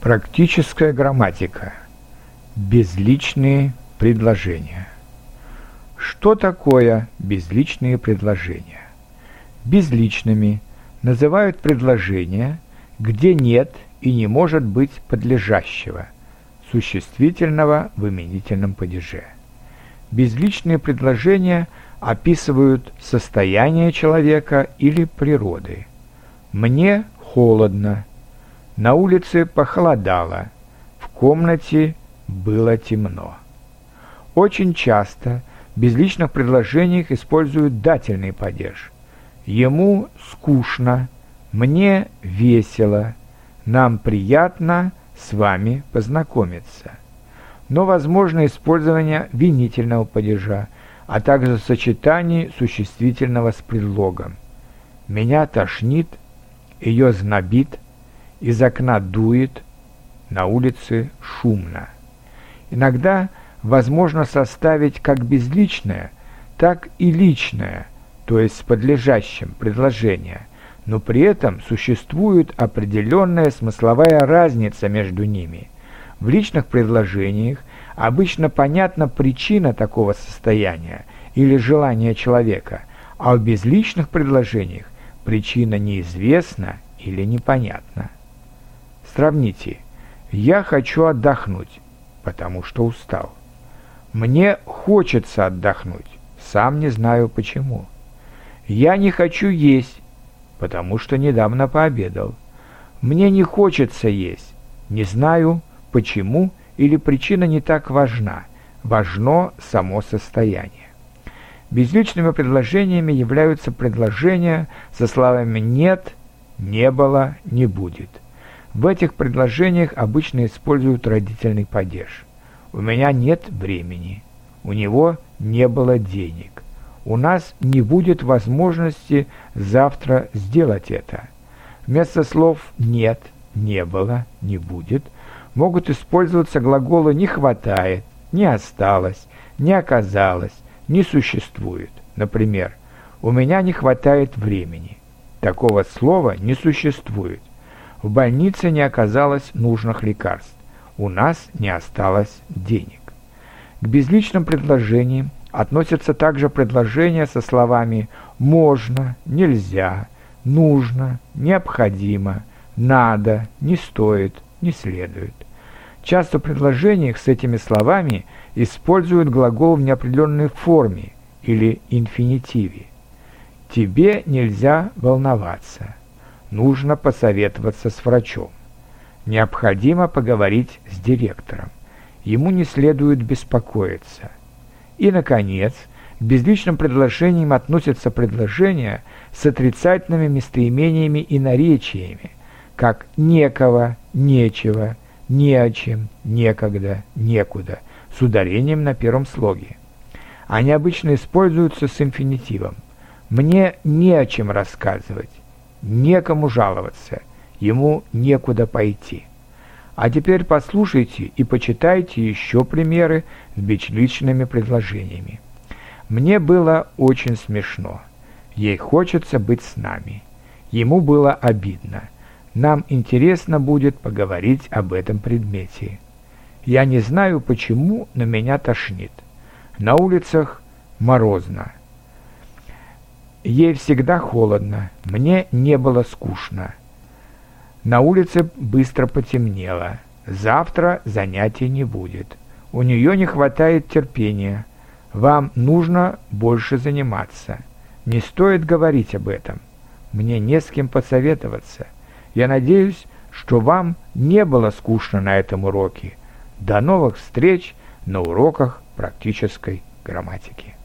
Практическая грамматика. Безличные предложения. Что такое безличные предложения? Безличными называют предложения, где нет и не может быть подлежащего, существительного в именительном падеже. Безличные предложения описывают состояние человека или природы. «Мне холодно», на улице похолодало, в комнате было темно. Очень часто в безличных предложениях используют дательный падеж. Ему скучно, мне весело, нам приятно с вами познакомиться. Но возможно использование винительного падежа, а также сочетание существительного с предлогом. Меня тошнит, ее знобит – из окна дует, на улице шумно. Иногда возможно составить как безличное, так и личное, то есть с подлежащим предложение, но при этом существует определенная смысловая разница между ними. В личных предложениях обычно понятна причина такого состояния или желания человека, а в безличных предложениях причина неизвестна или непонятна. Сравните. Я хочу отдохнуть, потому что устал. Мне хочется отдохнуть, сам не знаю почему. Я не хочу есть, потому что недавно пообедал. Мне не хочется есть, не знаю почему или причина не так важна. Важно само состояние. Безличными предложениями являются предложения со словами «нет», «не было», «не будет». В этих предложениях обычно используют родительный падеж. «У меня нет времени», «У него не было денег», «У нас не будет возможности завтра сделать это». Вместо слов «нет», «не было», «не будет» могут использоваться глаголы «не хватает», «не осталось», «не оказалось», «не существует». Например, «У меня не хватает времени». Такого слова не существует. В больнице не оказалось нужных лекарств. У нас не осталось денег. К безличным предложениям относятся также предложения со словами «можно», «нельзя», «нужно», «необходимо», «надо», «не стоит», «не следует». Часто в предложениях с этими словами используют глагол в неопределенной форме или инфинитиве. «Тебе нельзя волноваться», нужно посоветоваться с врачом. Необходимо поговорить с директором. Ему не следует беспокоиться. И, наконец, к безличным предложениям относятся предложения с отрицательными местоимениями и наречиями, как «некого», «нечего», «не о чем», «некогда», «некуда», с ударением на первом слоге. Они обычно используются с инфинитивом. «Мне не о чем рассказывать», некому жаловаться, ему некуда пойти. А теперь послушайте и почитайте еще примеры с безличными предложениями. Мне было очень смешно. Ей хочется быть с нами. Ему было обидно. Нам интересно будет поговорить об этом предмете. Я не знаю почему, но меня тошнит. На улицах морозно. Ей всегда холодно, мне не было скучно. На улице быстро потемнело. Завтра занятий не будет. У нее не хватает терпения. Вам нужно больше заниматься. Не стоит говорить об этом. Мне не с кем посоветоваться. Я надеюсь, что вам не было скучно на этом уроке. До новых встреч на уроках практической грамматики.